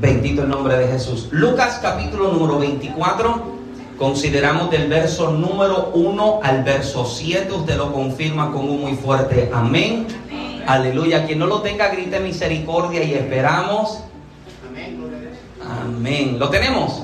Bendito el nombre de Jesús. Lucas capítulo número 24. Consideramos del verso número 1 al verso 7. Usted lo confirma con un muy fuerte amén. Aleluya. Quien no lo tenga, grite misericordia y esperamos. Amén. ¿Lo tenemos?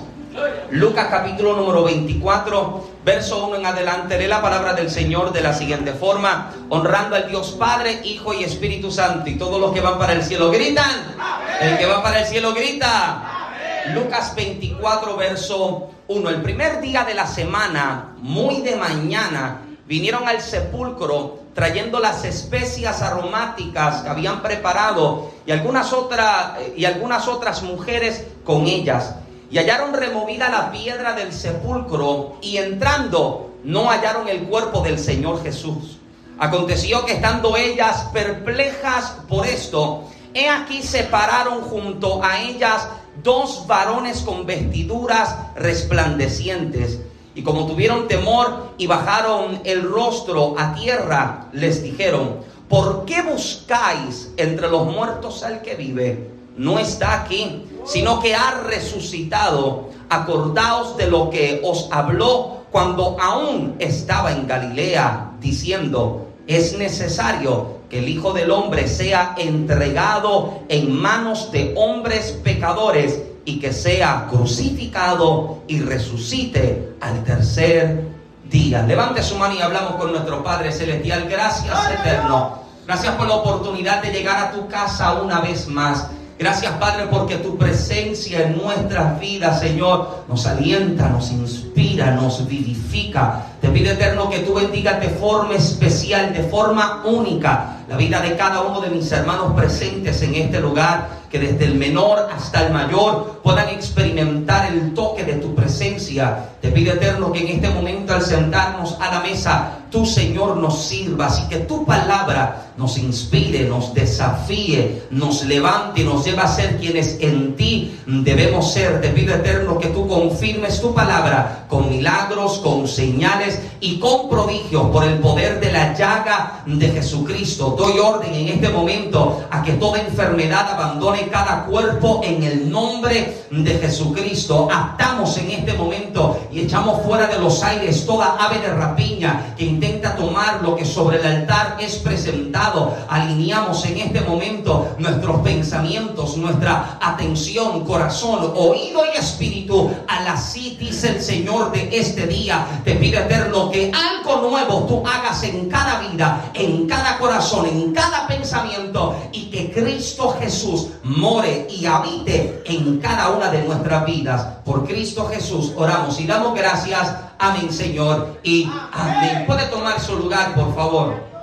Lucas capítulo número 24, verso 1 en adelante. Lee la palabra del Señor de la siguiente forma, honrando al Dios Padre, Hijo y Espíritu Santo. Y todos los que van para el cielo gritan. El que va para el cielo grita. Lucas 24, verso 1. El primer día de la semana, muy de mañana, vinieron al sepulcro trayendo las especias aromáticas que habían preparado y algunas, otras y algunas otras mujeres con ellas. Y hallaron removida la piedra del sepulcro y entrando no hallaron el cuerpo del Señor Jesús. Aconteció que estando ellas perplejas por esto, he aquí se pararon junto a ellas dos varones con vestiduras resplandecientes. Y como tuvieron temor y bajaron el rostro a tierra, les dijeron, ¿por qué buscáis entre los muertos al que vive? No está aquí, sino que ha resucitado. Acordaos de lo que os habló cuando aún estaba en Galilea, diciendo, es necesario que el Hijo del Hombre sea entregado en manos de hombres pecadores y que sea crucificado y resucite al tercer día. Levante su mano y hablamos con nuestro Padre Celestial. Gracias, eterno. Gracias por la oportunidad de llegar a tu casa una vez más. Gracias, Padre, porque tu presencia en nuestras vidas, Señor, nos alienta, nos inspira, nos vivifica. Te pido, eterno, que tú bendigas de forma especial, de forma única, la vida de cada uno de mis hermanos presentes en este lugar que desde el menor hasta el mayor puedan experimentar el toque de tu presencia. Te pido eterno que en este momento al sentarnos a la mesa, tú Señor nos sirvas y que tu palabra nos inspire, nos desafíe, nos levante, nos lleve a ser quienes en ti debemos ser. Te pido eterno que tú confirmes tu palabra con milagros, con señales y con prodigios por el poder de la llaga de Jesucristo. Doy orden en este momento a que toda enfermedad abandone cada cuerpo en el nombre de Jesucristo. Atamos en este momento y echamos fuera de los aires toda ave de rapiña que intenta tomar lo que sobre el altar es presentado. Alineamos en este momento nuestros pensamientos, nuestra atención, corazón, oído y espíritu a la sí, dice el Señor de este día. Te pido eterno que algo nuevo tú hagas en cada vida, en cada corazón, en cada pensamiento y que Cristo Jesús more y habite en cada una de nuestras vidas. Por Cristo Jesús oramos y damos gracias. Amén, Señor. Y amén. Puede tomar su lugar, por favor.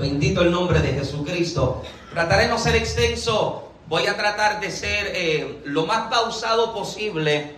Bendito el nombre de Jesucristo. Trataré de no ser extenso. Voy a tratar de ser eh, lo más pausado posible.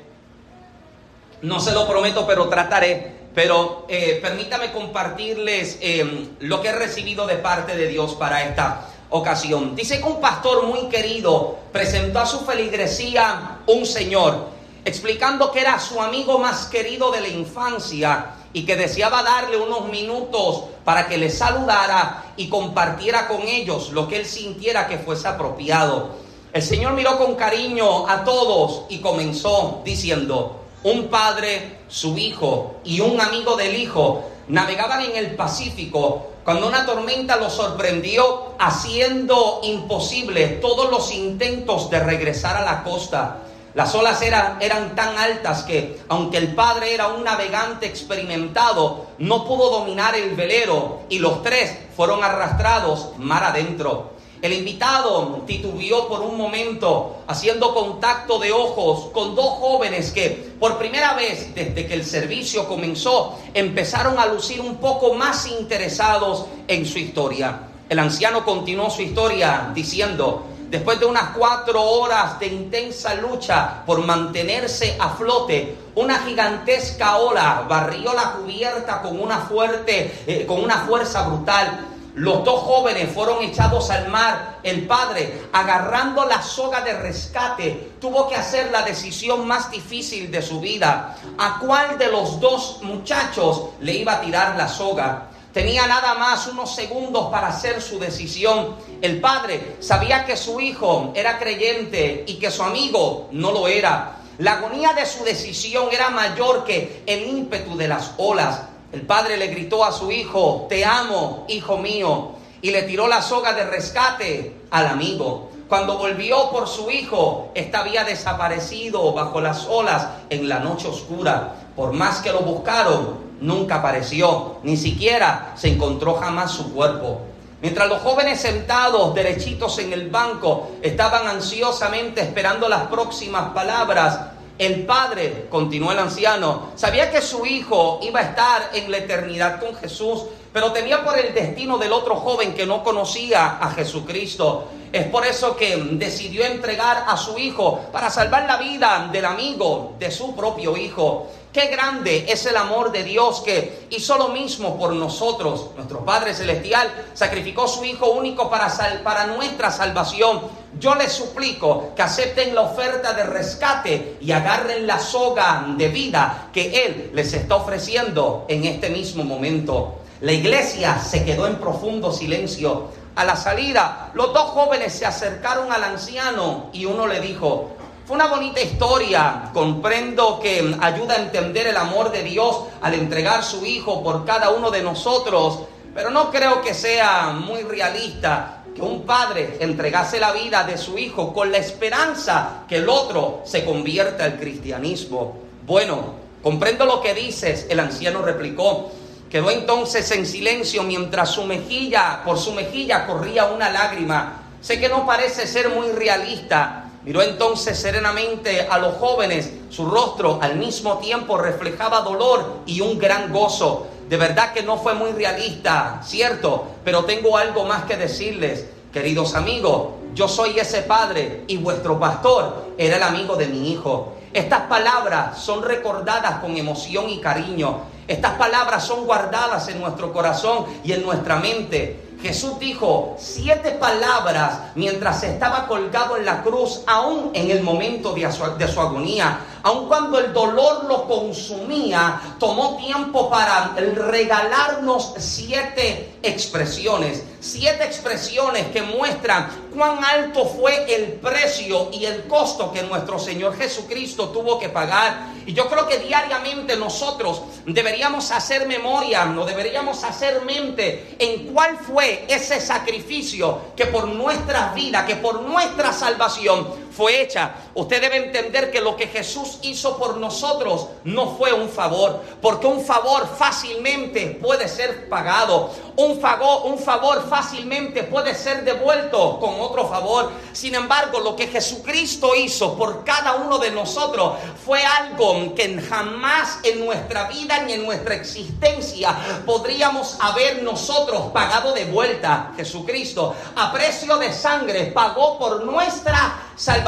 No se lo prometo, pero trataré. Pero eh, permítame compartirles eh, lo que he recibido de parte de Dios para esta ocasión. Dice que un pastor muy querido presentó a su feligresía un señor, explicando que era su amigo más querido de la infancia y que deseaba darle unos minutos para que le saludara y compartiera con ellos lo que él sintiera que fuese apropiado. El Señor miró con cariño a todos y comenzó diciendo, un padre, su hijo y un amigo del hijo navegaban en el Pacífico cuando una tormenta los sorprendió haciendo imposible todos los intentos de regresar a la costa. Las olas eran, eran tan altas que, aunque el padre era un navegante experimentado, no pudo dominar el velero y los tres fueron arrastrados mar adentro. El invitado titubeó por un momento, haciendo contacto de ojos con dos jóvenes que por primera vez desde que el servicio comenzó empezaron a lucir un poco más interesados en su historia. El anciano continuó su historia diciendo, después de unas cuatro horas de intensa lucha por mantenerse a flote, una gigantesca ola barrió la cubierta con una fuerte, eh, con una fuerza brutal los dos jóvenes fueron echados al mar. El padre, agarrando la soga de rescate, tuvo que hacer la decisión más difícil de su vida. ¿A cuál de los dos muchachos le iba a tirar la soga? Tenía nada más unos segundos para hacer su decisión. El padre sabía que su hijo era creyente y que su amigo no lo era. La agonía de su decisión era mayor que el ímpetu de las olas. El padre le gritó a su hijo, te amo, hijo mío, y le tiró la soga de rescate al amigo. Cuando volvió por su hijo, ésta había desaparecido bajo las olas en la noche oscura. Por más que lo buscaron, nunca apareció, ni siquiera se encontró jamás su cuerpo. Mientras los jóvenes sentados derechitos en el banco estaban ansiosamente esperando las próximas palabras, el padre, continuó el anciano, sabía que su hijo iba a estar en la eternidad con Jesús, pero temía por el destino del otro joven que no conocía a Jesucristo. Es por eso que decidió entregar a su hijo para salvar la vida del amigo de su propio hijo. Qué grande es el amor de Dios que hizo lo mismo por nosotros. Nuestro Padre Celestial sacrificó su Hijo único para, para nuestra salvación. Yo les suplico que acepten la oferta de rescate y agarren la soga de vida que Él les está ofreciendo en este mismo momento. La iglesia se quedó en profundo silencio. A la salida, los dos jóvenes se acercaron al anciano y uno le dijo, fue una bonita historia. Comprendo que ayuda a entender el amor de Dios al entregar su Hijo por cada uno de nosotros. Pero no creo que sea muy realista que un padre entregase la vida de su hijo con la esperanza que el otro se convierta al cristianismo. Bueno, comprendo lo que dices, el anciano replicó. Quedó entonces en silencio mientras su mejilla, por su mejilla corría una lágrima. Sé que no parece ser muy realista, Miró entonces serenamente a los jóvenes. Su rostro al mismo tiempo reflejaba dolor y un gran gozo. De verdad que no fue muy realista, cierto, pero tengo algo más que decirles. Queridos amigos, yo soy ese padre y vuestro pastor era el amigo de mi hijo. Estas palabras son recordadas con emoción y cariño. Estas palabras son guardadas en nuestro corazón y en nuestra mente. Jesús dijo siete palabras mientras estaba colgado en la cruz, aún en el momento de su, agonía aun cuando el dolor lo consumía, tomó tiempo para regalarnos siete expresiones, siete expresiones que muestran cuán alto fue el precio y el costo que nuestro Señor Jesucristo tuvo que pagar. Y yo creo que diariamente nosotros deberíamos hacer memoria, no deberíamos hacer mente en cuál fue ese sacrificio que por nuestra vida, que por nuestra salvación fue hecha. Usted debe entender que lo que Jesús hizo por nosotros no fue un favor, porque un favor fácilmente puede ser pagado. Un favor, un favor fácilmente puede ser devuelto con otro favor. Sin embargo, lo que Jesucristo hizo por cada uno de nosotros fue algo que jamás en nuestra vida ni en nuestra existencia podríamos haber nosotros pagado de vuelta. Jesucristo, a precio de sangre, pagó por nuestra salvación.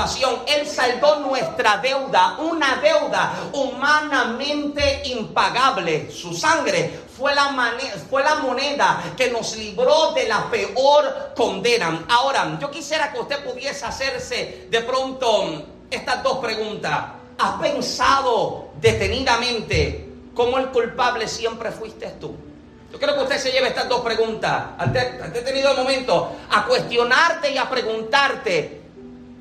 Él saldó nuestra deuda, una deuda humanamente impagable. Su sangre fue la, la moneda que nos libró de la peor condena. Ahora, yo quisiera que usted pudiese hacerse de pronto estas dos preguntas. ¿Has pensado detenidamente cómo el culpable siempre fuiste tú? Yo creo que usted se lleve estas dos preguntas. ¿Has tenido el momento a cuestionarte y a preguntarte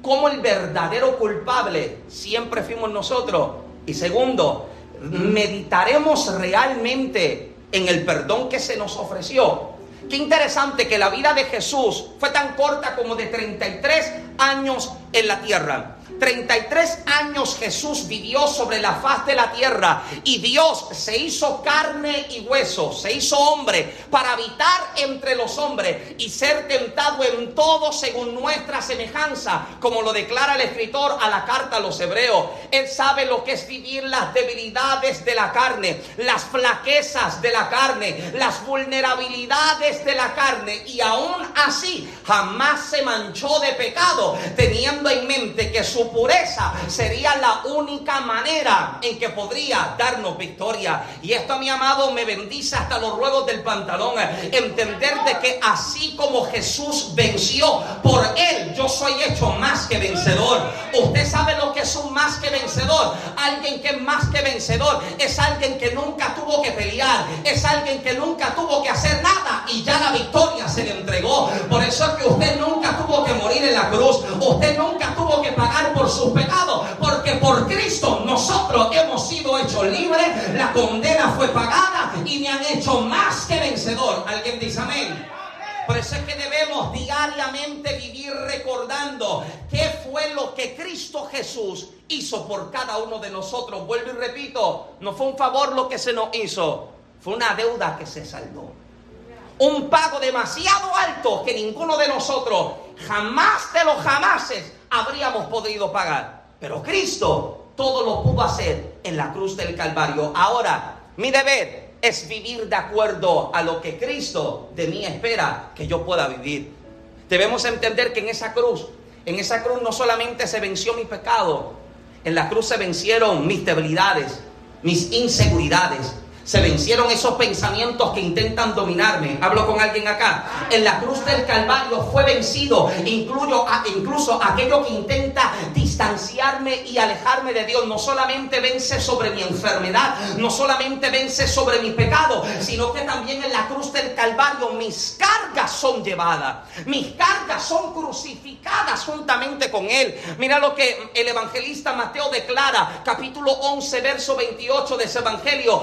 cómo el verdadero culpable siempre fuimos nosotros. Y segundo, meditaremos realmente en el perdón que se nos ofreció. Qué interesante que la vida de Jesús fue tan corta como de 33 años en la tierra. 33 años Jesús vivió sobre la faz de la tierra y Dios se hizo carne y hueso, se hizo hombre para habitar entre los hombres y ser tentado en todo según nuestra semejanza, como lo declara el escritor a la carta a los hebreos. Él sabe lo que es vivir las debilidades de la carne, las flaquezas de la carne, las vulnerabilidades de la carne y aún así jamás se manchó de pecado, teniendo en mente que su pureza sería la única manera en que podría darnos victoria. Y esto, mi amado, me bendice hasta los ruegos del pantalón. Entender de que así como Jesús venció por él, yo soy hecho más que vencedor. Usted sabe lo que es un más que vencedor. Alguien que es más que vencedor es alguien que nunca tuvo que pelear, es alguien que nunca tuvo que hacer nada y ya la victoria se le entregó. Por eso es que usted nunca tuvo que morir en la cruz, usted nunca tuvo que pagar por sus pecados, porque por Cristo nosotros hemos sido hechos libres, la condena fue pagada y me han hecho más que vencedor. ¿Alguien dice amén? Por eso es que debemos diariamente vivir recordando qué fue lo que Cristo Jesús hizo por cada uno de nosotros. Vuelvo y repito, no fue un favor lo que se nos hizo, fue una deuda que se saldó. Un pago demasiado alto que ninguno de nosotros jamás de los jamases habríamos podido pagar. Pero Cristo todo lo pudo hacer en la cruz del Calvario. Ahora, mi deber es vivir de acuerdo a lo que Cristo de mí espera que yo pueda vivir. Debemos entender que en esa cruz, en esa cruz no solamente se venció mi pecado, en la cruz se vencieron mis debilidades, mis inseguridades, se vencieron esos pensamientos que intentan dominarme. Hablo con alguien acá. En la cruz del Calvario fue vencido incluyo incluso aquello que intenta distanciarme y alejarme de Dios. No solamente vence sobre mi enfermedad, no solamente vence sobre mi pecado, sino que también en la cruz del Calvario mis cargas son llevadas. Mis cargas son crucificadas juntamente con Él. Mira lo que el evangelista Mateo declara, capítulo 11, verso 28 de ese evangelio.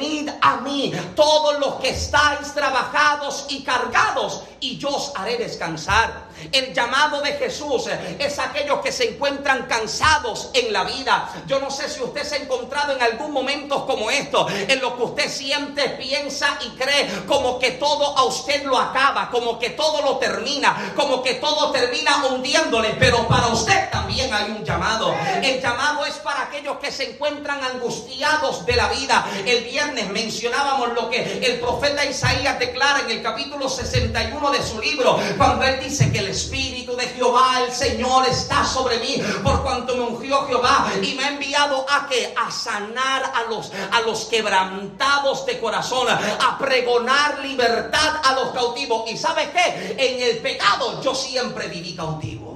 Venid a mí todos los que estáis trabajados y cargados y yo os haré descansar. El llamado de Jesús es aquellos que se encuentran cansados en la vida. Yo no sé si usted se ha encontrado en algún momento como esto, en lo que usted siente, piensa y cree como que todo a usted lo acaba, como que todo lo termina, como que todo termina hundiéndole, pero para usted también hay un llamado. El llamado es para aquellos que se encuentran angustiados de la vida. El viernes mencionábamos lo que el profeta Isaías declara en el capítulo 61 de su libro, cuando él dice que el Espíritu de Jehová, el Señor, está sobre mí, por cuanto me ungió Jehová y me ha enviado a que a sanar a los a los quebrantados de corazón, a pregonar libertad a los cautivos. Y sabe qué? En el pecado yo siempre viví cautivo.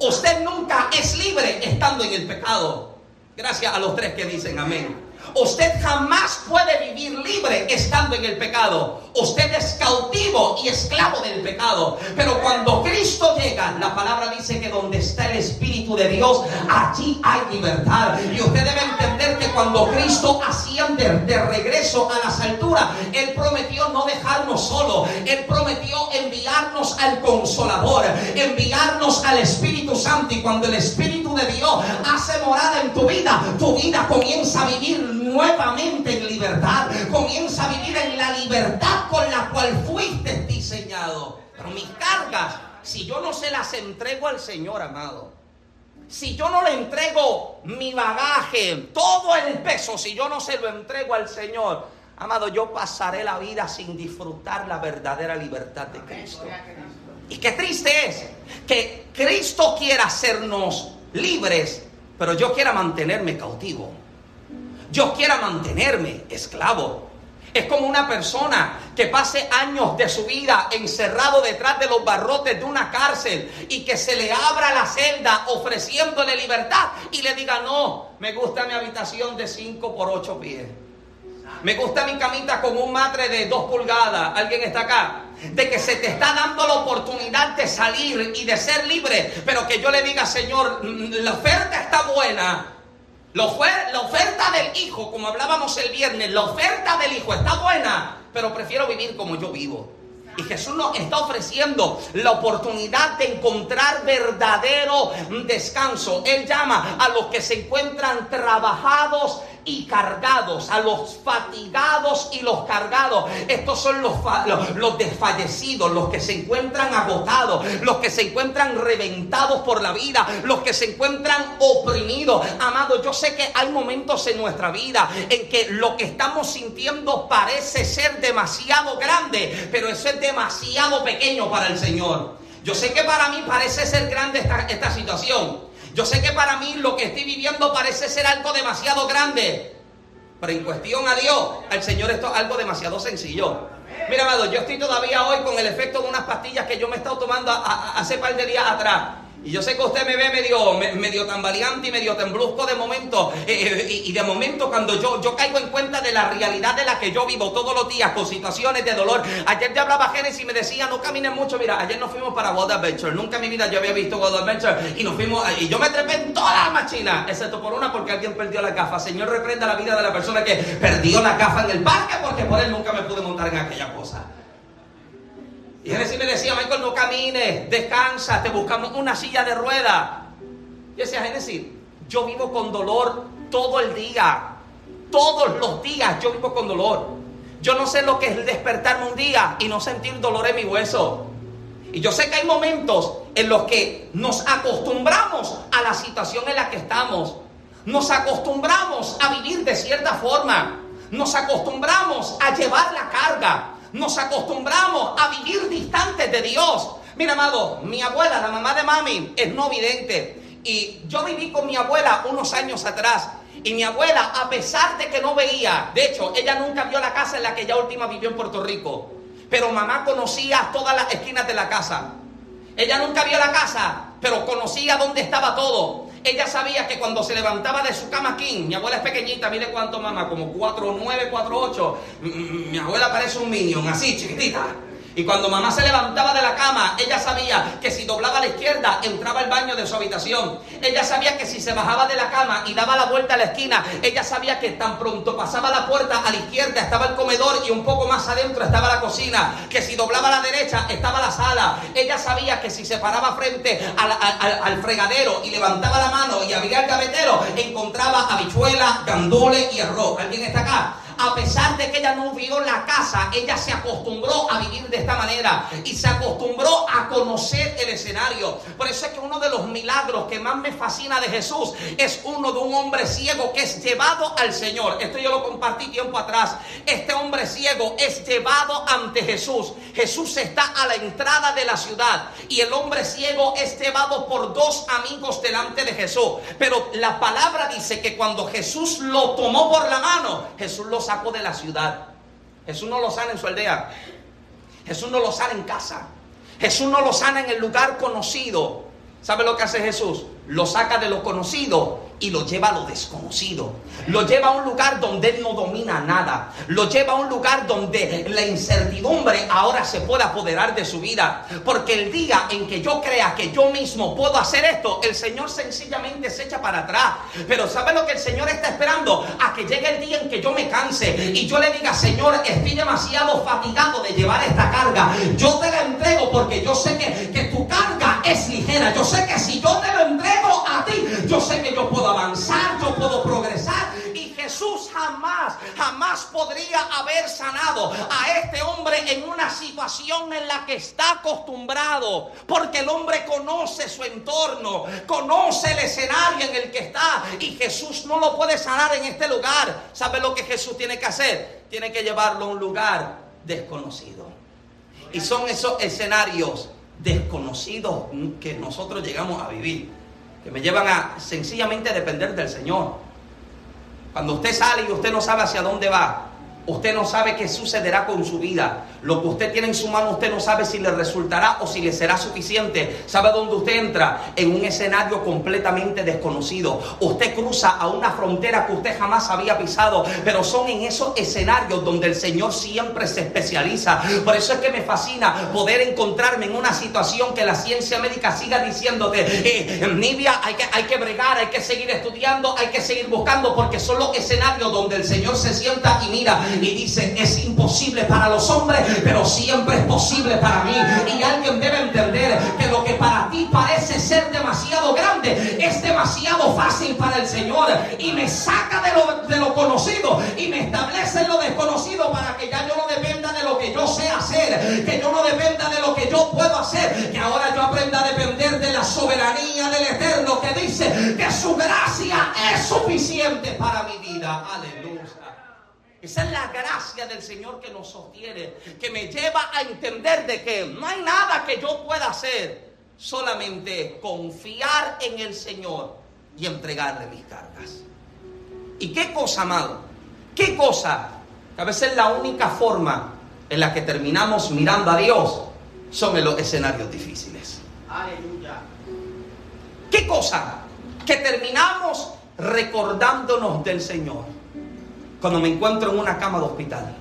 Usted nunca es libre estando en el pecado. Gracias a los tres que dicen amén. Usted jamás puede vivir libre estando en el pecado. Usted es cautivo y esclavo del pecado. Pero cuando Cristo llega, la palabra dice que donde está el Espíritu de Dios, allí hay libertad. Y usted debe entender que cuando Cristo asciende de regreso a las alturas, Él prometió no dejarnos solo. Él prometió enviarnos al Consolador, enviarnos al Espíritu Santo. Y cuando el Espíritu de Dios hace morada en tu vida, tu vida comienza a vivir nuevamente en libertad. Comienza a vivir en la libertad con la cual fuiste diseñado. Pero mis cargas, si yo no se las entrego al Señor, amado, si yo no le entrego mi bagaje, todo el peso, si yo no se lo entrego al Señor, amado, yo pasaré la vida sin disfrutar la verdadera libertad de Cristo. Y qué triste es que Cristo quiera hacernos libres, pero yo quiera mantenerme cautivo yo quiera mantenerme esclavo. Es como una persona que pase años de su vida encerrado detrás de los barrotes de una cárcel y que se le abra la celda ofreciéndole libertad y le diga, no, me gusta mi habitación de 5 por 8 pies. Me gusta mi camita con un matre de 2 pulgadas. ¿Alguien está acá? De que se te está dando la oportunidad de salir y de ser libre. Pero que yo le diga, Señor, la oferta está buena, la, oferta del hijo, como hablábamos el viernes, la oferta del hijo está buena, pero prefiero vivir como yo vivo. Y Jesús nos está ofreciendo la oportunidad de encontrar verdadero descanso. Él llama a los que se encuentran trabajados y cargados, a los fatigados y los cargados. Estos son los, los, desfallecidos, los que se encuentran agotados, los que se encuentran reventados por la vida, los que se encuentran oprimidos. Amado, yo sé que hay momentos en nuestra vida en que lo que estamos sintiendo parece ser demasiado grande, pero eso es demasiado pequeño para el Señor. Yo sé que para mí parece ser grande esta, esta situación. Yo sé que para mí lo que estoy viviendo parece ser algo demasiado grande. Pero en cuestión a Dios, al Señor esto es algo demasiado sencillo. Mira, amado, yo estoy todavía hoy con el efecto de unas pastillas que yo me he estado tomando hace par de días atrás. Y yo sé que usted me ve medio, medio tambaleante y medio tembluzco de momento. Eh, eh, y, de momento cuando yo, yo caigo en cuenta de la realidad de la que yo vivo todos los días con situaciones de dolor. Ayer ya hablaba Génesis y me decía, no camines mucho. Mira, ayer nos fuimos para World Adventure. Nunca en mi vida yo había visto World Adventure. Y nos fuimos, y yo me trepé en todas las máquinas, excepto por una porque alguien perdió la gafa. Señor, reprenda la vida de la persona que perdió la gafa en el parque porque por él nunca me pude montar en aquella cosa. Y Génesis me decía, Michael, no camines, descansa, te buscamos una silla de rueda. Y decía, Génesis, yo vivo con dolor todo el día. Todos los días yo vivo con dolor. Yo no sé lo que es despertarme un día y no sentir dolor en mi hueso. Y yo sé que hay momentos en los que nos acostumbramos a la situación en la que estamos. Nos acostumbramos a vivir de cierta forma. Nos acostumbramos a llevar la carga nos acostumbramos a vivir distantes de Dios. Mira, amado, mi abuela, la mamá de mami, es no vidente. Y yo viví con mi abuela unos años atrás. Y mi abuela, a pesar de que no veía, de hecho, ella nunca vio la casa en la que ella última vivió en Puerto Rico. Pero mamá conocía todas las esquinas de la casa. Ella nunca vio la casa, pero conocía dónde estaba todo. Ella sabía que cuando se levantaba de su cama King, mi abuela es pequeñita, mire cuánto mamá, como 4, 9, 4, 8. Mi abuela parece un minion, así, chiquitita. Y cuando mamá se levantaba de la cama, ella sabía que si doblaba a la izquierda, entraba al baño de su habitación. Ella sabía que si se bajaba de la cama y daba la vuelta a la esquina, ella sabía que tan pronto pasaba la puerta a la izquierda estaba el comedor y un poco más adentro estaba la cocina. Que si doblaba a la derecha estaba la sala. Ella sabía que si se paraba frente al, fregadero y levantaba la mano y abría el gavetero, encontraba habichuela, gandule y arroz. ¿Alguien está acá? A pesar de que ella no vio la casa, ella se acostumbró a vivir de esta manera y se acostumbró a conocer el escenario. Por eso es que uno de los milagros que más me fascina de Jesús es uno de un hombre ciego que es llevado al Señor. Esto yo lo compartí tiempo atrás. Este hombre ciego es llevado ante Jesús. Jesús está a la entrada de la ciudad y el hombre ciego es llevado por dos amigos delante de Jesús. Pero la palabra dice que cuando Jesús lo tomó por la mano, Jesús lo sacó de la ciudad. Jesús no lo sana en su aldea. Jesús no lo sana en casa. Jesús no lo sana en el lugar conocido. ¿Sabe lo que hace Jesús? Lo saca de lo conocido y lo lleva a lo desconocido. Lo lleva a un lugar donde él no domina nada. Lo lleva a un lugar donde la incertidumbre ahora se puede apoderar de su vida. Porque el día en que yo crea que yo mismo puedo hacer esto, el Señor sencillamente se echa para atrás. Pero ¿sabe lo que el Señor está esperando? A que llegue el día en que yo me canse y yo le diga, Señor, estoy demasiado fatigado de llevar esta carga. Yo te la entrego porque yo sé que, Yo sé que si yo te lo entrego a ti, yo sé que yo puedo avanzar, yo puedo progresar. Y Jesús jamás, jamás podría haber sanado a este hombre en una situación en la que está acostumbrado. Porque el hombre conoce su entorno, conoce el escenario en el que está. Y Jesús no lo puede sanar en este lugar. ¿Sabe lo que Jesús tiene que hacer? Tiene que llevarlo a un lugar desconocido. Y son esos escenarios desconocidos que nosotros llegamos a vivir que me llevan a sencillamente depender del Señor. Cuando usted sale y usted no sabe hacia dónde va, Usted no sabe qué sucederá con su vida. Lo que usted tiene en su mano, usted no sabe si le resultará o si le será suficiente. ¿Sabe dónde usted entra? En un escenario completamente desconocido. Usted cruza a una frontera que usted jamás había pisado. Pero son en esos escenarios donde el Señor siempre se especializa. Por eso es que me fascina poder encontrarme en una situación que la ciencia médica siga diciéndote, eh, Nivia, hay que, hay que bregar, hay que seguir estudiando, hay que seguir buscando, porque son los escenarios donde el Señor se sienta y mira y dice, es imposible para los hombres, pero siempre es posible para mí. Y alguien debe entender que lo que para ti parece ser demasiado grande es demasiado fácil para el Señor. Y me saca de lo, de lo conocido y me establece en lo desconocido para que ya yo no dependa de lo que yo sé hacer, que yo no dependa de lo que yo puedo hacer, que ahora yo aprenda a depender de la soberanía del Eterno que dice que su gracia es suficiente para mi vida. Aleluya. Esa es la gracia del Señor que nos sostiene, que me lleva a entender de que no hay nada que yo pueda hacer. solamente confiar en el Señor y entregarle mis cargas. ¿Y qué cosa, amado? ¿Qué cosa? Que a veces la única forma en la que terminamos mirando a Dios son en los escenarios difíciles. Aleluya. ¿Qué cosa? Que terminamos recordándonos del Señor. Cuando me encuentro en una cama de hospital.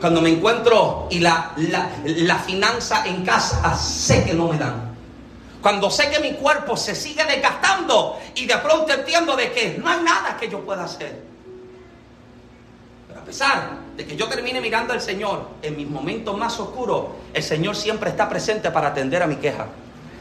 Cuando me encuentro y la, la, la finanza en casa sé que no me dan. Cuando sé que mi cuerpo se sigue desgastando y de pronto entiendo de que no hay nada que yo pueda hacer. Pero a pesar de que yo termine mirando al Señor en mis momentos más oscuros, el Señor siempre está presente para atender a mi queja.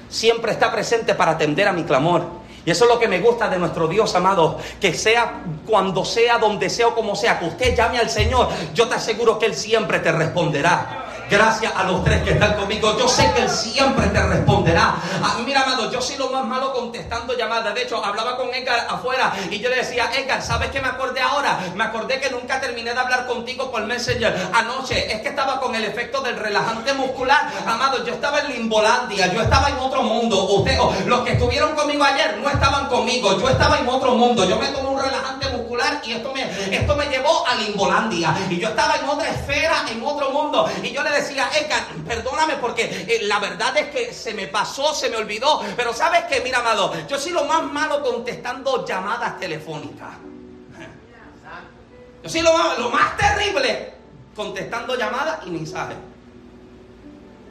Siempre está presente para atender a mi clamor. Y eso es lo que me gusta de nuestro Dios amado, que sea cuando sea, donde sea o como sea, que usted llame al Señor, yo te aseguro que Él siempre te responderá. Gracias a los tres que están conmigo. Yo sé que Él siempre te responderá. Ah, mira, amado, yo soy lo más malo contestando llamadas. De hecho, hablaba con Edgar afuera y yo le decía, Edgar, ¿sabes qué me acordé ahora? Me acordé que nunca terminé de hablar contigo por Messenger anoche. Es que estaba con el efecto del relajante muscular. Amado, yo estaba en Limbolandia, yo estaba en otro mundo. Ustedes, los que estuvieron conmigo ayer no estaban conmigo. Yo estaba en otro mundo. Yo me tomé un relajante muscular y esto me, esto me llevó a Limbolandia. Y yo estaba en otra esfera, en otro mundo. Y yo le decía, Edgar, perdóname porque eh, la verdad es que se me pasó, se me olvidó. Pero sabes que, mira, amado, yo soy lo más malo contestando llamadas telefónicas. Yo soy lo más, lo más terrible contestando llamadas y mensajes.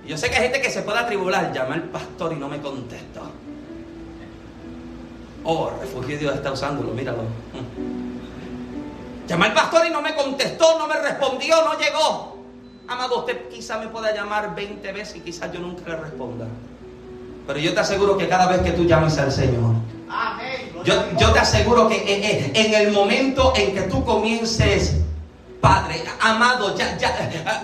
Yo sé que hay gente que se puede atribular, llama al pastor y no me contestó. Oh, refugio Dios está usándolo, míralo. Llamé al pastor y no me contestó, no me respondió, no llegó. Amado, usted quizá me pueda llamar 20 veces y quizás yo nunca le responda. Pero yo te aseguro que cada vez que tú llames al Señor, yo, te aseguro que en, eh, eh, en el momento en que tú comiences Padre, amado, ya, ya,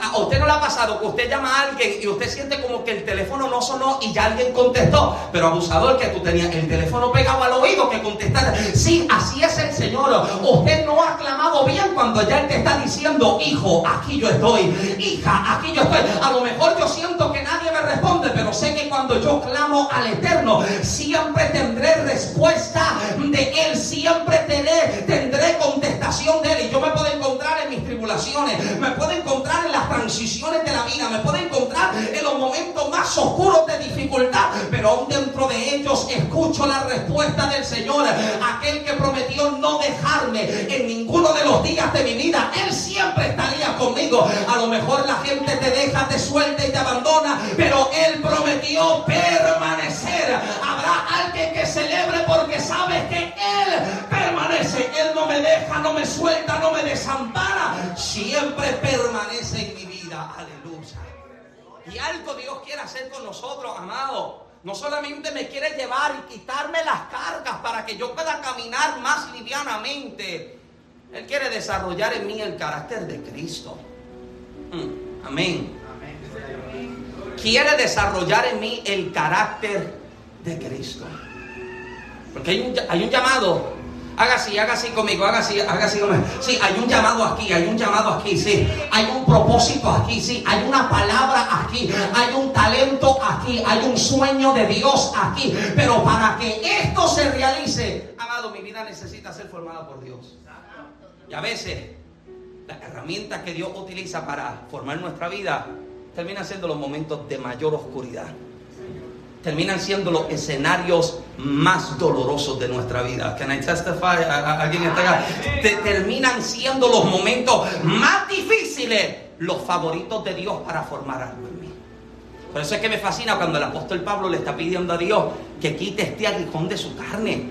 a usted no le ha pasado que usted llama a alguien y usted siente como que el teléfono no sonó y ya alguien contestó, pero abusador que tú tenías el teléfono pegado al oído que contestara. Sí, así es el Señor. Usted no ha clamado bien cuando ya Él te está diciendo, hijo, aquí yo estoy, hija, aquí yo estoy. A lo mejor yo siento que nadie responde, pero sé que cuando yo clamo al Eterno, siempre tendré respuesta de Él, siempre oscuros de dificultad, pero aún dentro de ellos escucho la respuesta del Señor, aquel que prometió no dejarme en ninguno de los días de mi vida, Él siempre estaría conmigo. A lo mejor la gente te deja, te suelta y te abandona, pero Él prometió permanecer. Habrá alguien que celebre porque sabe que Él permanece, Él no me deja, no me suelta, no me desampara siempre permanece en mi vida. Y algo Dios quiere hacer con nosotros, amado. No solamente me quiere llevar y quitarme las cargas para que yo pueda caminar más livianamente. Él quiere desarrollar en mí el carácter de Cristo. Mm, amén. Quiere desarrollar en mí el carácter de Cristo. Porque hay un, hay un llamado Haga así, haga así conmigo, haga así, haga así conmigo. Sí, hay un llamado aquí, hay un llamado aquí, sí. Hay un propósito aquí, sí. Hay una palabra aquí, hay un talento aquí, hay un sueño de Dios aquí. Pero para que esto se realice, amado, mi vida necesita ser formada por Dios. Y a veces, la herramienta que Dios utiliza para formar nuestra vida termina siendo los momentos de mayor oscuridad terminan siendo los escenarios más dolorosos de nuestra vida. Can I testify? ¿Alguien está terminan siendo los momentos más difíciles, los favoritos de Dios para formar algo en mí. Por eso es que me fascina cuando el apóstol Pablo le está pidiendo a Dios que quite este aguijón de su carne.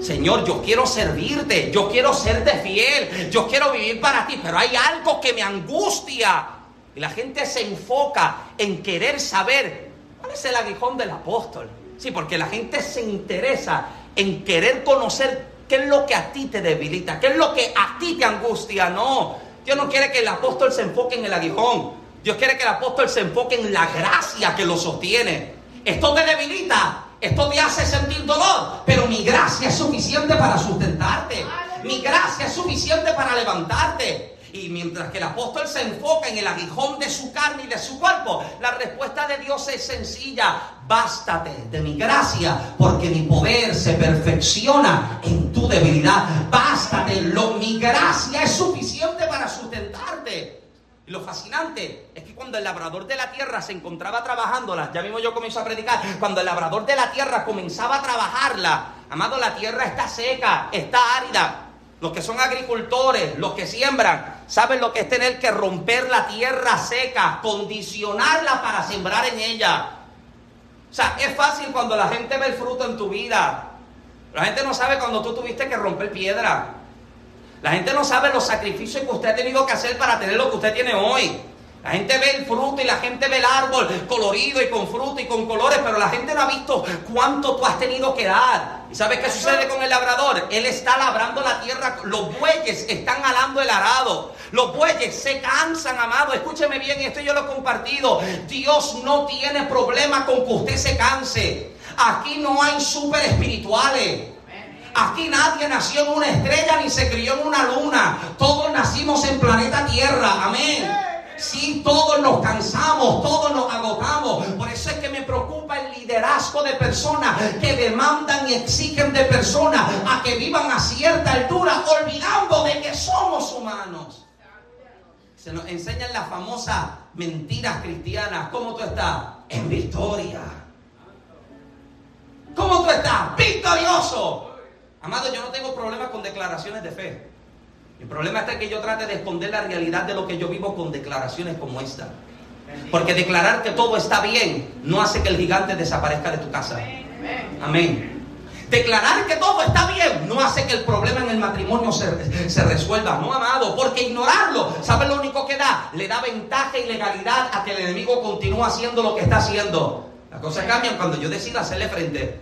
Señor, yo quiero servirte, yo quiero serte fiel, yo quiero vivir para ti, pero hay algo que me angustia. Y la gente se enfoca en querer saber ¿Cuál es el aguijón del apóstol? Sí, porque la gente se interesa en querer conocer qué es lo que a ti te debilita, qué es lo que a ti te angustia. No, Dios no quiere que el apóstol se enfoque en el aguijón. Dios quiere que el apóstol se enfoque en la gracia que lo sostiene. Esto te debilita, esto te hace sentir dolor, pero mi gracia es suficiente para sustentarte. Mi gracia es suficiente para levantarte. Y mientras que el apóstol se enfoca en el aguijón de su carne y de su cuerpo, la respuesta de Dios es sencilla. bástate de mi gracia, porque mi poder se perfecciona en tu debilidad. Bástate, lo, mi gracia es suficiente para sustentarte. Y lo fascinante es que cuando el labrador de la tierra se encontraba trabajándola, ya mismo yo comienzo a predicar, cuando el labrador de la tierra comenzaba a trabajarla, amado, la tierra está seca, está árida. Los que son agricultores, los que siembran, saben lo que es tener que romper la tierra seca, condicionarla para sembrar en ella. O sea, es fácil cuando la gente ve el fruto en tu vida. La gente no sabe cuando tú tuviste que romper piedra. La gente no sabe los sacrificios que usted ha tenido que hacer para tener lo que usted tiene hoy. La gente ve el fruto y la gente ve el árbol colorido y con fruto y con colores, pero la gente no ha visto cuánto tú has tenido que dar. ¿Y sabes qué sucede con el labrador? Él está labrando la tierra, los bueyes están alando el arado. Los bueyes se cansan, amado. Escúcheme bien, esto yo lo he compartido. Dios no tiene problema con que usted se canse. Aquí no hay super espirituales. Aquí nadie nació en una estrella ni se crió en una luna. Todos nacimos en planeta Tierra. Amén. Sí, todos nos cansamos, todos nos agotamos. Por eso es que me preocupa el liderazgo de personas que demandan y exigen de personas a que vivan a cierta altura, olvidando de que somos humanos. Se nos enseñan las famosas mentiras cristianas. ¿Cómo tú estás? En victoria. ¿Cómo tú estás? Victorioso. Amado, yo no tengo problemas con declaraciones de fe. El problema está que yo trate de esconder la realidad de lo que yo vivo con declaraciones como esta. Porque declarar que todo está bien no hace que el gigante desaparezca de tu casa. Amén. Declarar que todo está bien no hace que el problema en el matrimonio se, resuelva. No, amado, porque ignorarlo, ¿sabes lo único que da? Le da ventaja y legalidad a que el enemigo continúe haciendo lo que está haciendo. Las cosas cambian cuando yo decido hacerle frente.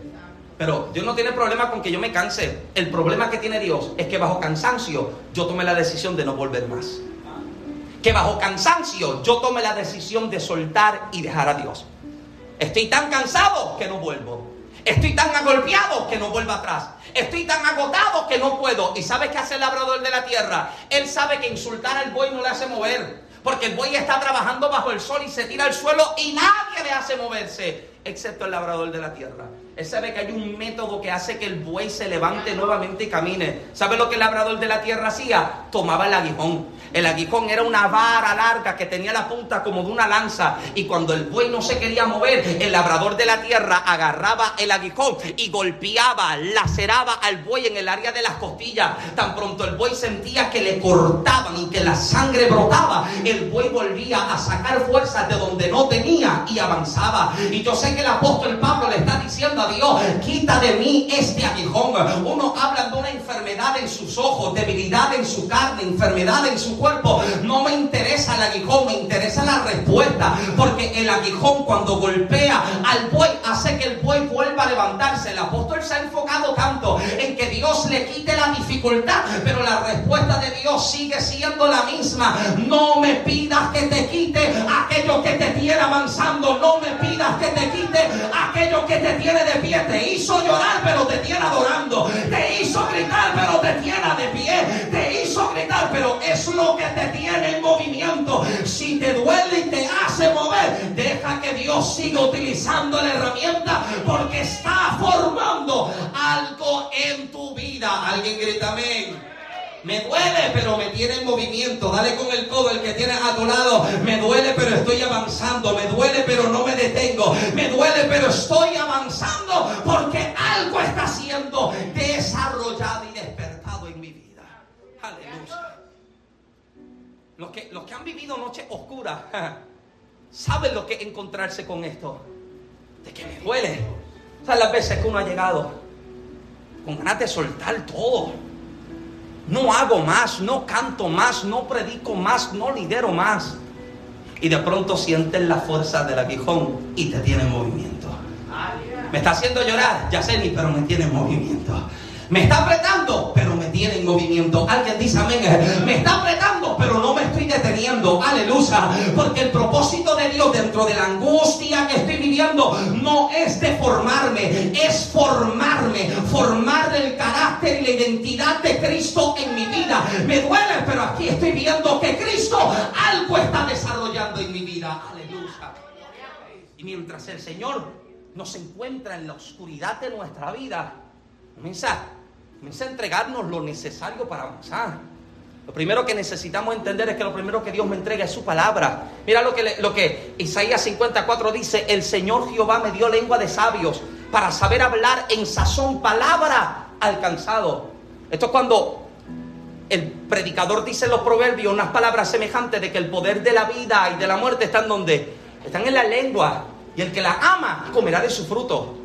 Pero Dios no tiene problema con que yo me canse. El problema que tiene Dios es que bajo cansancio yo tome la decisión de no volver más. Que bajo cansancio yo tome la decisión de soltar y dejar a Dios. Estoy tan cansado que no vuelvo. Estoy tan agolpeado que no vuelvo atrás. Estoy tan agotado que no puedo. ¿Y sabes qué hace el labrador de la tierra? Él sabe que insultar al buey no le hace mover. Porque el buey está trabajando bajo el sol y se tira al suelo y nadie le hace moverse, excepto el labrador de la tierra. Él sabe que hay un método que hace que el buey se levante nuevamente y camine. ¿Sabe lo que el labrador de la tierra hacía? Tomaba el aguijón. El aguijón era una vara larga que tenía la punta como de una lanza. Y cuando el buey no se quería mover, el labrador de la tierra agarraba el aguijón y golpeaba, laceraba al buey en el área de las costillas. Tan pronto el buey sentía que le cortaban y que la sangre brotaba, el buey volvía a sacar fuerzas de donde no tenía y avanzaba. Y yo sé que el apóstol Pablo le está diciendo Dios, quita de mí este aguijón. Uno habla de una enfermedad en sus ojos, debilidad en su carne, enfermedad en su cuerpo. No me interesa el aguijón, me interesa la respuesta. Porque el aguijón cuando golpea al buey hace que el buey vuelva a levantarse. El apóstol se ha enfocado tanto en que Dios le quite la dificultad, pero la respuesta de Dios sigue siendo la misma. No me pidas que te quite aquello que te tiene avanzando. No me pidas que te quite aquello que te tiene de pie, te hizo llorar, pero te tiene adorando, te hizo gritar, pero te tiene de pie, te hizo gritar, pero es lo que te tiene en movimiento. Si te duele y te hace mover, deja que Dios siga utilizando la herramienta porque está formando algo en tu vida. Alguien grita amén. Me duele, pero me tiene en movimiento. Dale con el codo el que tienes a tu lado. Me duele, pero estoy avanzando. Me duele, pero no me detengo. Me duele, pero estoy avanzando porque algo está siendo desarrollado y despertado en mi vida. Aleluya. Los que, los que han vivido noches oscuras saben lo que es encontrarse con esto. De que me duele. ¿Sabes las veces que uno ha llegado con ganas de soltar todo? No hago más, no canto más, no predico más, no lidero más. Y de pronto sientes la fuerza del aguijón y te tiene en movimiento. Me está haciendo llorar, ya sé ni, pero me tiene en movimiento. Me está apretando, pero me tiene en movimiento. Alguien dice amén. Me está apretando, pero no me estoy deteniendo. Aleluya. Porque el propósito de Dios dentro de la angustia que estoy viviendo no es de formarme, es formarme. Formar el carácter y la identidad de Cristo en mi vida. Me duele, pero aquí estoy viendo que Cristo algo está desarrollando en mi vida. Aleluya. Y mientras el Señor nos encuentra en la oscuridad de nuestra vida, comienza, comienza a entregarnos lo necesario para avanzar. Lo primero que necesitamos entender es que lo primero que Dios me entrega es su palabra. Mira lo que, Isaías 54 dice, el Señor Jehová me dio lengua de sabios para saber hablar en sazón palabra alcanzado. Esto es cuando el predicador dice en los proverbios unas palabras semejantes de que el poder de la vida y de la muerte están donde? Están en la lengua. Y el que la ama comerá de su fruto.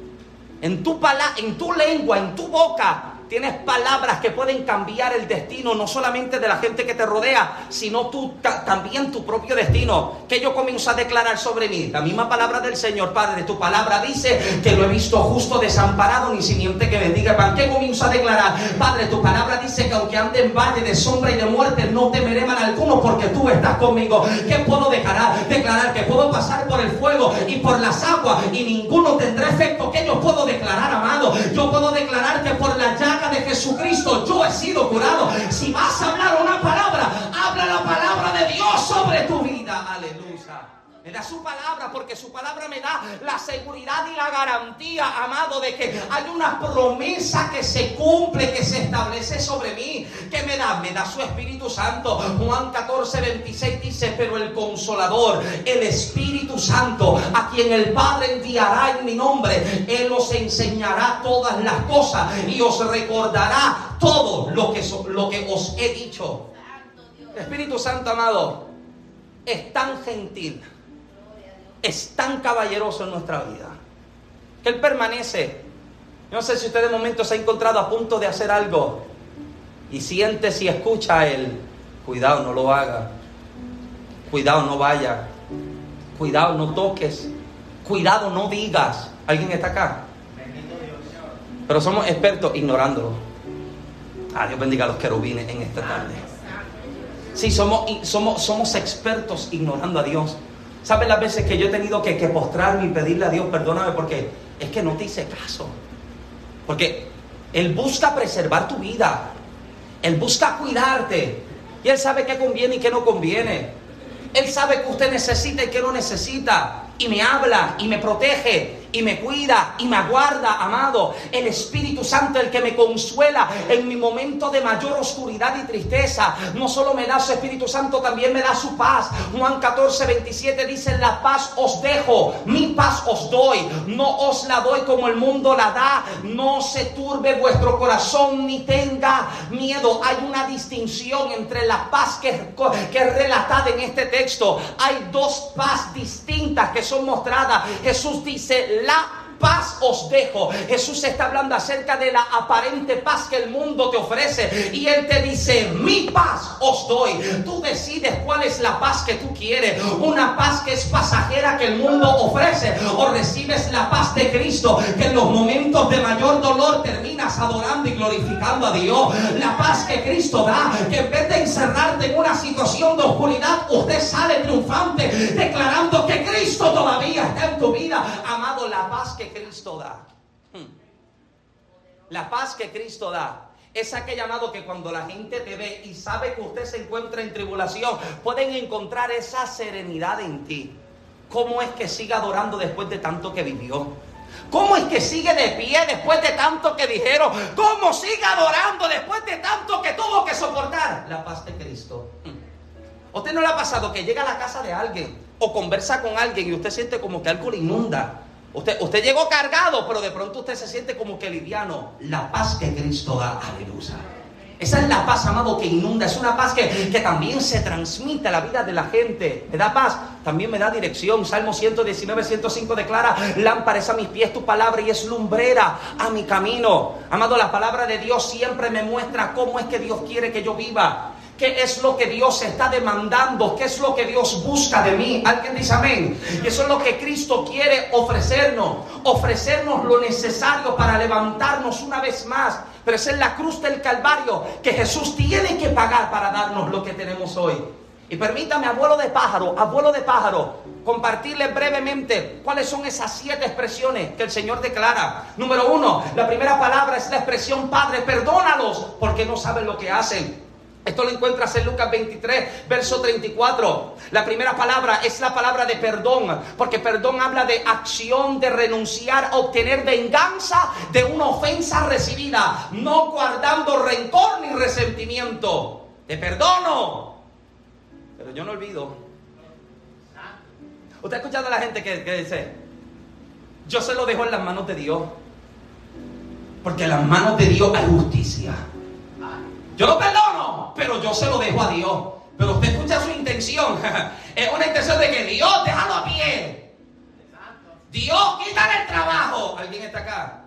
En tu, pala en tu lengua, en tu boca, Tienes palabras que pueden cambiar el destino, no solamente de la gente que te rodea, sino tú también tu propio destino. Que yo comienzo a declarar sobre mí. La misma palabra del Señor, Padre, tu palabra dice que lo he visto justo desamparado, ni simiente que bendiga pan. ¿Qué comienzo a declarar? Padre, tu palabra dice que aunque ande en valle de sombra y de muerte, no temeré mal alguno porque tú estás conmigo. ¿Qué puedo declarar? Declarar que puedo pasar por el fuego y por las aguas y ninguno tendrá efecto. ¿Qué yo puedo declarar, amado? Yo puedo declarar que por la de Jesucristo yo he sido curado. Si vas a hablar una palabra, habla la palabra de Dios sobre tu vida. Aleluya. Me da su palabra porque su palabra me da la seguridad y la garantía, amado, de que hay una promesa que se cumple, que se establece sobre mí. ¿Qué me da? Me da su Espíritu Santo. Juan 14, 26 dice, pero el consolador, el Espíritu Santo, a quien el Padre enviará en mi nombre, Él os enseñará todas las cosas y os recordará todo lo que, lo que os he dicho. Espíritu Santo, amado, es tan gentil es tan caballeroso en nuestra vida. Que Él permanece. Yo no sé si usted de momento se ha encontrado a punto de hacer algo y siente si escucha a Él. Cuidado, no lo haga. Cuidado, no vaya. Cuidado, no toques. Cuidado, no digas. ¿Alguien está acá? Pero somos expertos ignorándolo. Ah, Dios bendiga a los querubines en esta tarde. Sí, somos, somos, somos expertos ignorando a Dios. ¿Sabes las veces que yo he tenido que, postrarme y pedirle a Dios, perdóname, porque es que no te hice caso? Porque Él busca preservar tu vida. Él busca cuidarte. Y Él sabe qué conviene y qué no conviene. Él sabe que usted necesita y que no necesita. Y me habla y me protege y me cuida y me aguarda, amado. El Espíritu Santo, el que me consuela en mi momento de mayor oscuridad y tristeza. No solo me da su Espíritu Santo, también me da su paz. Juan 14, 27 dice, la paz os dejo, mi paz os doy. No os la doy como el mundo la da. No se turbe vuestro corazón ni tenga miedo. Hay una distinción entre la paz que, es relatada en este texto. Hay dos paz distintas que son mostradas. Jesús dice, la paz os dejo. Jesús está hablando acerca de la aparente paz que el mundo te ofrece. Y Él te dice, mi paz os doy. Tú decides cuál es la paz que tú quieres. Una paz que es pasajera que el mundo ofrece. O recibes la paz de Cristo que en los momentos de mayor dolor terminas adorando y glorificando a Dios. La paz que Cristo da. Que en vez de encerrarte en una situación de oscuridad, usted sale triunfante declarando que Cristo todavía está en tu vida. Amado, la paz que Cristo da. Hmm. La paz que Cristo da es aquel llamado que cuando la gente te ve y sabe que usted se encuentra en tribulación, pueden encontrar esa serenidad en ti. ¿Cómo es que sigue adorando después de tanto que vivió? ¿Cómo es que sigue de pie después de tanto que dijeron? ¿Cómo sigue adorando después de tanto que tuvo que soportar? La paz de Cristo. Hmm. ¿Usted no le ha pasado que llega a la casa de alguien o conversa con alguien y usted siente como que algo le inunda? Usted, usted llegó cargado, pero de pronto usted se siente como que liviano. La paz que Cristo da, aleluya. Esa es la paz, amado, que inunda. Es una paz que, que, también se transmite a la vida de la gente. Me da paz, también me da dirección. Salmo 119, 105 declara, lámpara es a mis pies tu palabra y es lumbrera a mi camino. Amado, la palabra de Dios siempre me muestra cómo es que Dios quiere que yo viva. ¿Qué es lo que Dios está demandando? ¿Qué es lo que Dios busca de mí? Alguien dice amén. Y eso es lo que Cristo quiere ofrecernos. Ofrecernos lo necesario para levantarnos una vez más. Pero es en la cruz del Calvario que Jesús tiene que pagar para darnos lo que tenemos hoy. Y permítame, abuelo de pájaro, abuelo de pájaro, compartirles brevemente cuáles son esas siete expresiones que el Señor declara. Número uno, la primera palabra es la expresión Padre, perdónalos porque no saben lo que hacen. Esto lo encuentras en Lucas 23, verso 34. La primera palabra es la palabra de perdón, porque perdón habla de acción, de renunciar obtener venganza de una ofensa recibida, no guardando rencor ni resentimiento. Te perdono, pero yo no olvido. ¿Usted ha escuchado a la gente que, que dice, yo se lo dejo en las manos de Dios? Porque en las manos de Dios hay justicia. Yo lo perdono, pero yo se lo dejo a Dios. Pero usted escucha su intención. es una intención de que Dios, déjalo a pie. Dios, quítale el trabajo. ¿Alguien está acá?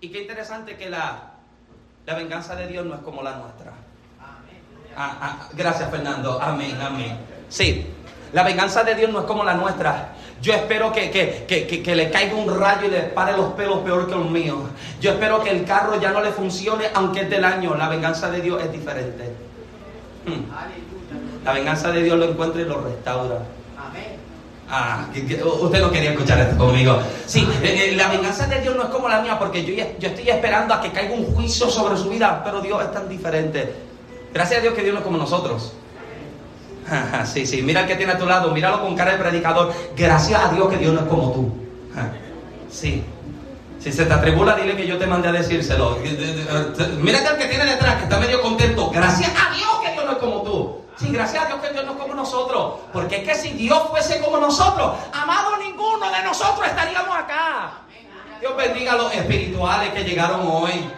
Y qué interesante que la, la venganza de Dios no es como la nuestra. Ah, ah, gracias, Fernando. Amén, amén. Sí, la venganza de Dios no es como la nuestra. Yo espero que, que, le caiga un rayo y le pare los pelos peor que los míos. Yo espero que el carro ya no le funcione aunque es del año. La venganza de Dios es diferente. Hmm. La venganza de Dios lo encuentra y lo restaura. Ah, usted no quería escuchar esto conmigo. Sí, eh, eh, la venganza de Dios no es como la mía porque yo, yo estoy esperando a que caiga un juicio sobre su vida, pero Dios es tan diferente. Gracias a Dios que Dios no es como nosotros. sí, sí, mira el que tiene a tu lado, míralo con cara de predicador. Gracias a Dios que Dios no es como tú. sí. Si se te atribula, dile que yo te mandé a decírselo. Mírate al que tiene detrás, que está medio contento. Gracias a Dios que Dios no es como tú. Sí, gracias a Dios que Dios no es como nosotros. Porque es que si Dios fuese como nosotros, amado ninguno de nosotros estaríamos acá. Dios bendiga a los espirituales que llegaron hoy.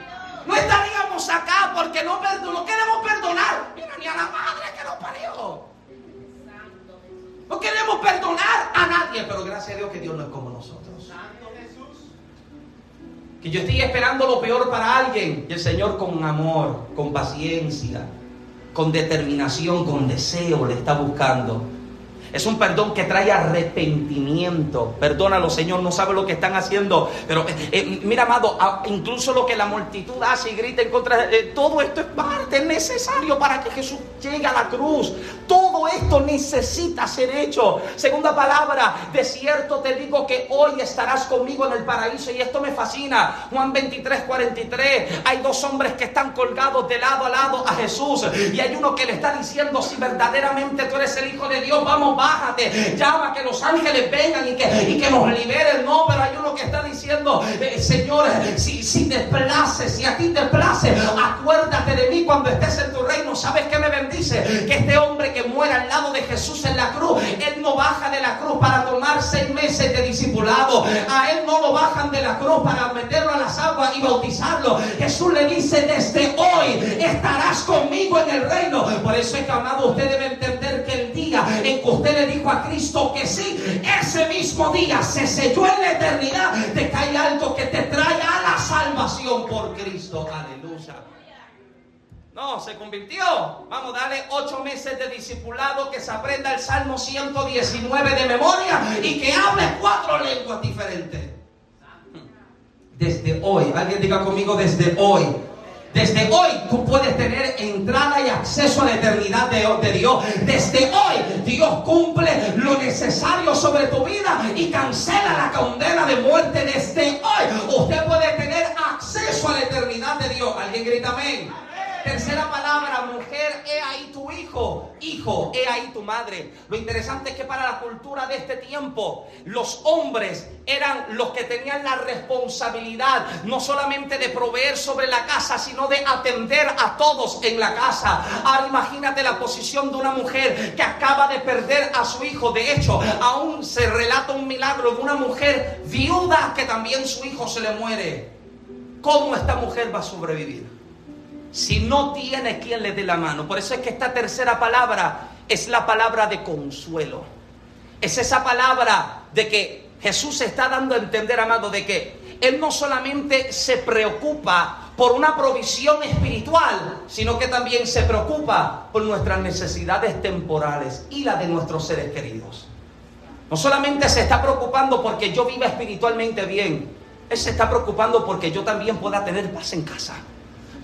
No estaríamos acá porque no, no queremos perdonar. Mira, ni a la madre que nos parió. No queremos perdonar a nadie, pero gracias a Dios que Dios no es como nosotros. Que yo estoy esperando lo peor para alguien y el Señor con amor, con paciencia, con determinación, con deseo le está buscando. Es un perdón que trae arrepentimiento. Perdónalo, Señor, no sabe lo que están haciendo. Pero eh, eh, mira, amado, incluso lo que la multitud hace y grita en contra eh, todo esto es parte, es necesario para que Jesús llegue a la cruz. Todo esto necesita ser hecho. Segunda palabra, de cierto te digo que hoy estarás conmigo en el paraíso y esto me fascina. Juan 23, 43. Hay dos hombres que están colgados de lado a lado a Jesús y hay uno que le está diciendo si verdaderamente tú eres el Hijo de Dios, vamos, bájate, llama que los ángeles vengan y que, y que nos liberen. No, pero hay uno que está diciendo, eh, Señor, si, si te place, si a ti te place, acuérdate de mí cuando estés en tu reino. ¿Sabes qué me bendice? Que este hombre que muere al lado de Jesús en la cruz, él no baja de la cruz para tomar seis meses de discipulado. A él no lo bajan de la cruz para meterlo a las aguas y bautizarlo. Jesús le dice, desde hoy estarás conmigo en el reino. Por eso es que, amado, usted debe entender en que usted le dijo a Cristo que sí, ese mismo día se selló en la eternidad que hay algo que te trae a la salvación por Cristo. Aleluya. No, se convirtió. Vamos, a darle ocho meses de discipulado que se aprenda el Salmo 119 de memoria y que hable cuatro lenguas diferentes. Desde hoy, alguien diga conmigo desde hoy desde hoy tú puedes tener entrada y acceso a la eternidad de, Dios. Desde hoy Dios cumple lo necesario sobre tu vida y cancela la condena de muerte. Desde hoy usted puede tener acceso a la eternidad de Dios. ¿Alguien grita amén? Tercera palabra, mujer, he ahí tu hijo. Hijo, he ahí tu madre. Lo interesante es que para la cultura de este tiempo, los hombres eran los que tenían la responsabilidad no solamente de proveer sobre la casa, sino de atender a todos en la casa. Ahora imagínate la posición de una mujer que acaba de perder a su hijo. De hecho, aún se relata un milagro de una mujer viuda que también su hijo se le muere. ¿Cómo esta mujer va a sobrevivir? Si no tiene quien le dé la mano. Por eso es que esta tercera palabra es la palabra de consuelo. Es esa palabra de que Jesús está dando a entender, amado, de que Él no solamente se preocupa por una provisión espiritual, sino que también se preocupa por nuestras necesidades temporales y las de nuestros seres queridos. No solamente se está preocupando porque yo viva espiritualmente bien, Él se está preocupando porque yo también pueda tener paz en casa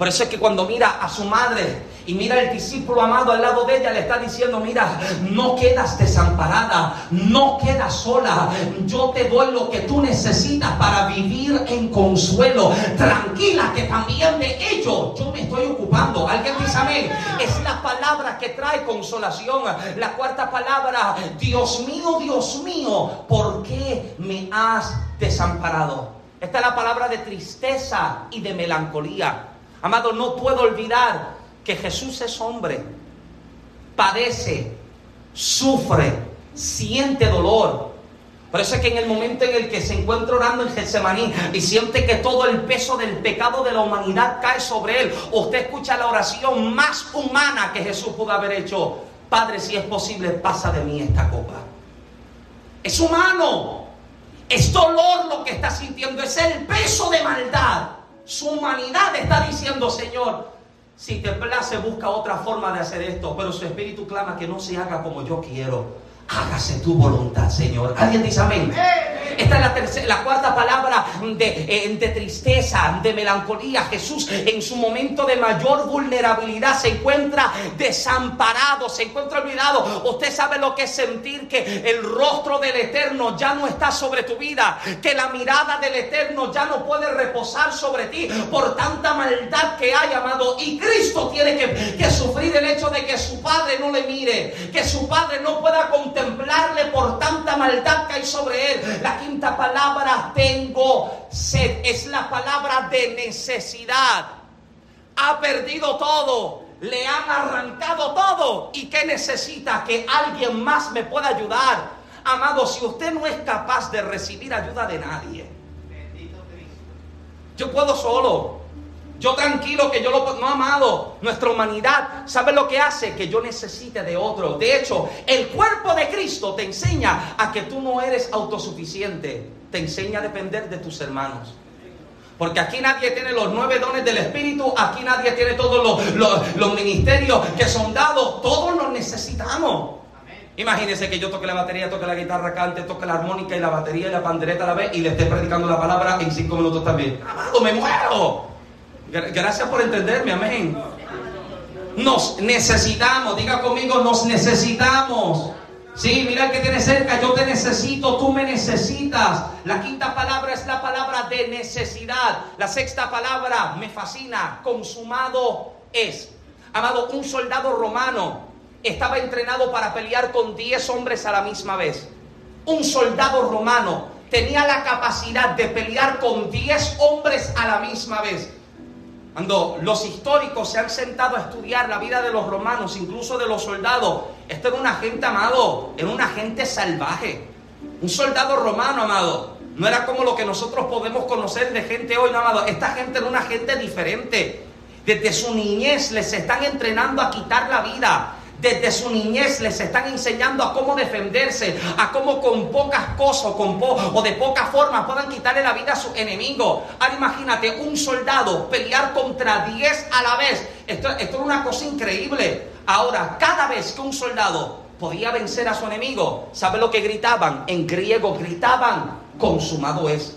Por eso es que cuando mira a su madre y mira el discípulo amado al lado de ella, le está diciendo, mira, no quedas desamparada, no quedas sola, yo te doy lo que tú necesitas para vivir en consuelo. Tranquila que también de ello yo me estoy ocupando. Alguien dice amén. Es la palabra que trae consolación. La cuarta palabra, Dios mío, Dios mío, ¿por qué me has desamparado? Esta es la palabra de tristeza y de melancolía. Amado, no puedo olvidar que Jesús es hombre, padece, sufre, siente dolor. Por eso es que en el momento en el que se encuentra orando en Getsemaní y siente que todo el peso del pecado de la humanidad cae sobre él, usted escucha la oración más humana que Jesús pudo haber hecho. Padre, si es posible, pasa de mí esta copa. Es humano. Es dolor lo que está sintiendo. Es el peso de maldad. Su humanidad está diciendo, Señor, si te place, busca otra forma de hacer esto, pero su espíritu clama que no se haga como yo quiero. Hágase tu voluntad, Señor. ¿Alguien dice amén? Esta es la, tercera, la cuarta palabra de, eh, de, tristeza, de melancolía. Jesús en su momento de mayor vulnerabilidad se encuentra desamparado, se encuentra olvidado. Usted sabe lo que es sentir que el rostro del Eterno ya no está sobre tu vida, que la mirada del Eterno ya no puede reposar sobre ti por tanta maldad que hay, amado. Y Cristo tiene que, sufrir el hecho de que su Padre no le mire, que su Padre no pueda contemplarle por tanta maldad que hay sobre él. La quinta palabra, tengo sed, es la palabra de necesidad. Ha perdido todo, le han arrancado todo. ¿Y qué necesita? Que alguien más me pueda ayudar. Amado, si usted no es capaz de recibir ayuda de nadie, yo puedo solo. Yo tranquilo que yo lo no amado. Nuestra humanidad, ¿sabe lo que hace? Que yo necesite de otro. De hecho, el cuerpo de Cristo te enseña a que tú no eres autosuficiente. Te enseña a depender de tus hermanos. Porque aquí nadie tiene los nueve dones del Espíritu, aquí nadie tiene todos los, los, ministerios que son dados, todos los necesitamos. Imagínese que yo toque la batería, toque la guitarra, cante, toque la armónica y la batería y la pandereta a la vez y le esté predicando la palabra en cinco minutos también. Amado, me muero. Gracias por entenderme, amén. Nos necesitamos, diga conmigo, nos necesitamos. Sí, mira que tiene cerca, yo te necesito, tú me necesitas. La quinta palabra es la palabra de necesidad. La sexta palabra me fascina, consumado es. Amado, un soldado romano estaba entrenado para pelear con 10 hombres a la misma vez. Un soldado romano tenía la capacidad de pelear con 10 hombres a la misma vez. Cuando los históricos se han sentado a estudiar la vida de los romanos, incluso de los soldados, esto era una gente, amado, era una gente salvaje. Un soldado romano, amado, no era como lo que nosotros podemos conocer de gente hoy, no, amado. Esta gente era una gente diferente. Desde su niñez les están entrenando a quitar la vida. Desde su niñez les están enseñando a cómo defenderse, a cómo con pocas cosas con o de poca forma puedan quitarle la vida a su enemigo. Ahora imagínate un soldado pelear contra 10 a la vez. Esto, esto es una cosa increíble. Ahora, cada vez que un soldado podía vencer a su enemigo, ¿sabe lo que gritaban? En griego gritaban, consumado es.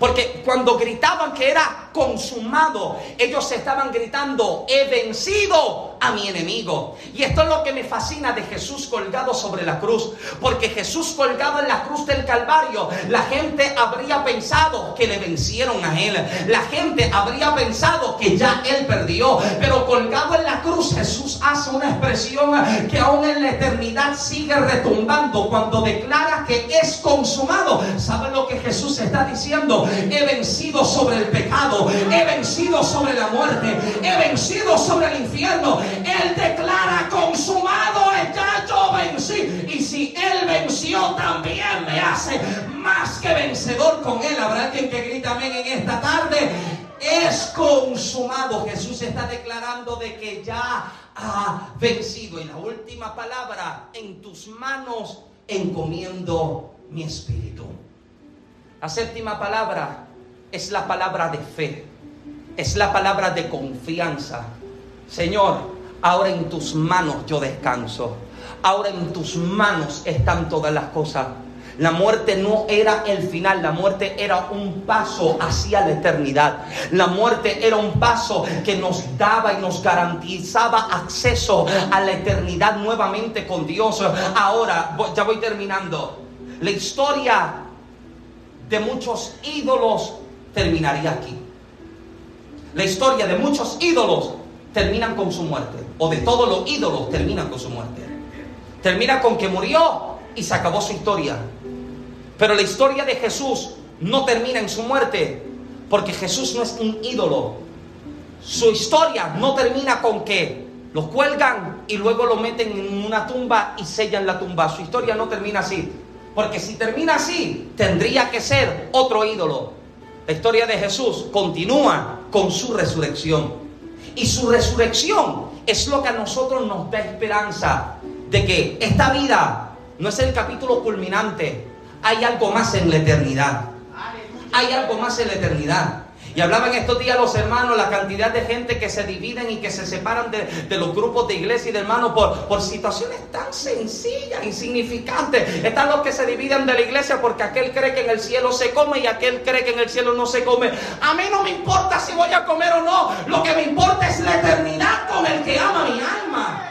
Porque cuando gritaban que era consumado, ellos estaban gritando, he vencido a mi enemigo. Y esto es lo que me fascina de Jesús colgado sobre la cruz. Porque Jesús colgado en la cruz del Calvario, la gente habría pensado que le vencieron a él. La gente habría pensado que ya él perdió. Pero colgado en la cruz, Jesús hace una expresión que aún en la eternidad sigue retumbando cuando declara que es consumado. ¿Saben lo que Jesús está diciendo? He vencido sobre el pecado, he vencido sobre la muerte, he vencido sobre el infierno, él declara consumado, ya yo vencí. Y si Él venció, también me hace más que vencedor con Él. Habrá alguien que grita amén en esta tarde. Es consumado. Jesús está declarando de que ya ha vencido. Y la última palabra, en tus manos encomiendo mi espíritu. La séptima palabra es la palabra de fe. Es la palabra de confianza. Señor, Ahora en tus manos yo descanso. Ahora en tus manos están todas las cosas. La muerte no era el final, la muerte era un paso hacia la eternidad. La muerte era un paso que nos daba y nos garantizaba acceso a la eternidad nuevamente con Dios. Ahora, ya voy terminando. La historia de muchos ídolos terminaría aquí. La historia de muchos ídolos terminan con su muerte. O de todos los ídolos terminan con su muerte. Termina con que murió y se acabó su historia. Pero la historia de Jesús no termina en su muerte, porque Jesús no es un ídolo. Su historia no termina con que lo cuelgan y luego lo meten en una tumba y sellan la tumba. Su historia no termina así. Porque si termina así, tendría que ser otro ídolo. La historia de Jesús continúa con su resurrección. Y su resurrección es lo que a nosotros nos da esperanza de que esta vida no es el capítulo culminante, hay algo más en la eternidad. Hay algo más en la eternidad. Y hablaban estos días los hermanos, la cantidad de gente que se dividen y que se separan de, los grupos de iglesia y de hermanos por, por situaciones tan sencillas, insignificantes. Están los que se dividen de la iglesia porque aquel cree que en el cielo se come y aquel cree que en el cielo no se come. A mí no me importa si voy a comer o no. Lo que me importa es la eternidad con el que ama mi alma.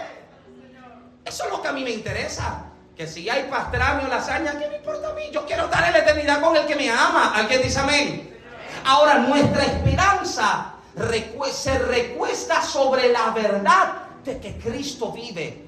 Eso es lo que a mí me interesa. Que si hay pastrami o lasaña, ¿qué me importa a mí? Yo quiero estar en la eternidad con el que me ama. ¿Alguien dice amén? Ahora, nuestra esperanza se recuesta sobre la verdad de que Cristo vive.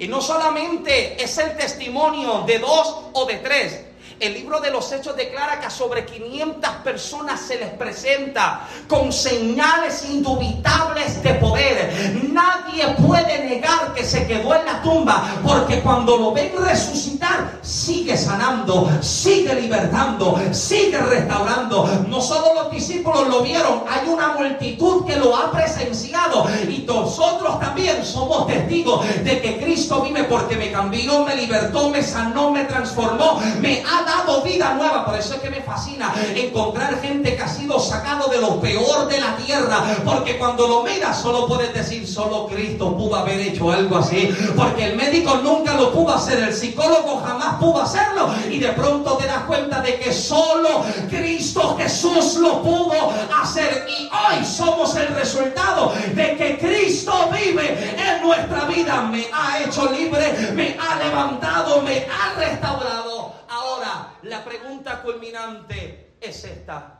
Y no solamente es el testimonio de dos o de tres, el libro de los Hechos declara que sobre 500 personas se les presenta con señales indubitables de poder. Nadie puede negar que se quedó en la tumba porque cuando lo ven resucitar, sigue sanando, sigue libertando, sigue restaurando. No solo los discípulos lo vieron, hay una multitud que lo ha presenciado y nosotros también somos testigos de que Cristo vive porque me cambió, me libertó, me sanó, me transformó, me ha dado vida nueva. Por eso es que me fascina encontrar gente que ha sido sacado de lo peor de la tierra. Porque cuando lo miras, solo puedes decir, solo Cristo pudo haber hecho algo así. Porque el médico nunca lo pudo hacer, el psicólogo jamás pudo hacerlo. Y de pronto te das cuenta de que solo Cristo Jesús lo pudo hacer. Y hoy somos el resultado de que Cristo vive en nuestra vida. Me ha hecho libre, me ha levantado, me ha restaurado. Ahora, la pregunta culminante es esta.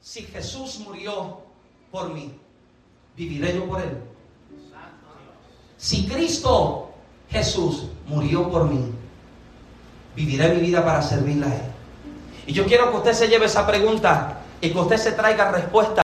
Si Jesús murió por mí, ¿viviré yo por él? Si Cristo Jesús murió por mí, viviré mi vida para servirle a Él. Y yo quiero que usted se lleve esa pregunta y que usted se traiga respuesta.